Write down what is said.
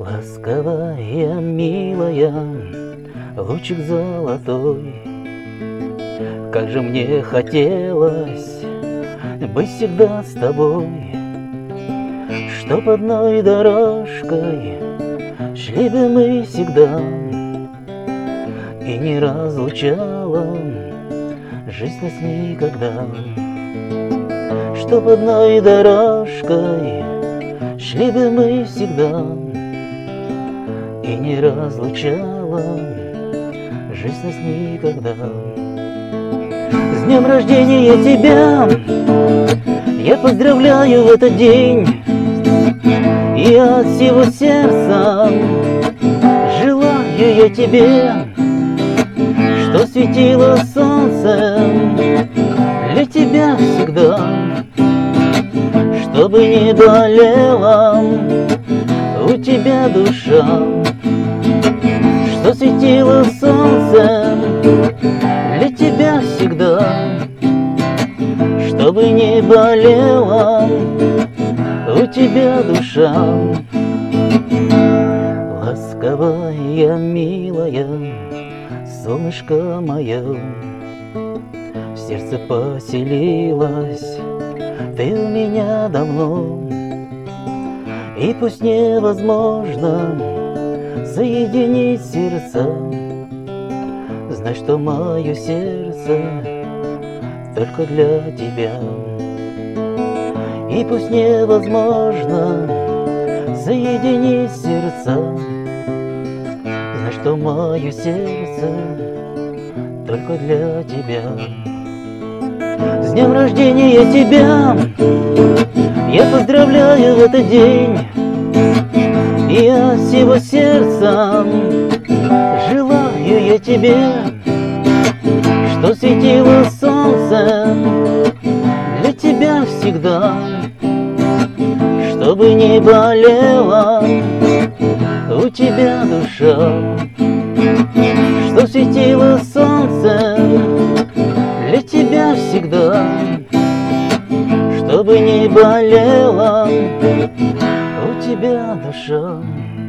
Ласковая, милая, лучик золотой, Как же мне хотелось быть всегда с тобой, Чтоб одной дорожкой шли бы мы всегда, И не разлучала жизнь нас никогда. Чтоб одной дорожкой шли бы мы всегда, И не разлучала жизнь нас никогда. С днем рождения тебя! Я поздравляю в этот день! И от всего сердца желаю я тебе Что светило солнце для тебя всегда Чтобы не болела у тебя душа Что светило солнце для тебя всегда Чтобы не болела у тебя душа. Ласковая, милая, солнышко мое В сердце поселилась ты у меня давно И пусть невозможно соединить сердца. Знай, что мое сердце только для тебя. И пусть невозможно соединить сердца. Знай, что мое сердце только для тебя. С днем рождения тебя! Я поздравляю в этот день От всего сердца Желаю я тебе Что светило солнце Для тебя всегда Чтобы не болела у тебя душа. Что светило солнце для тебя всегда Чтобы не болела у тебя душа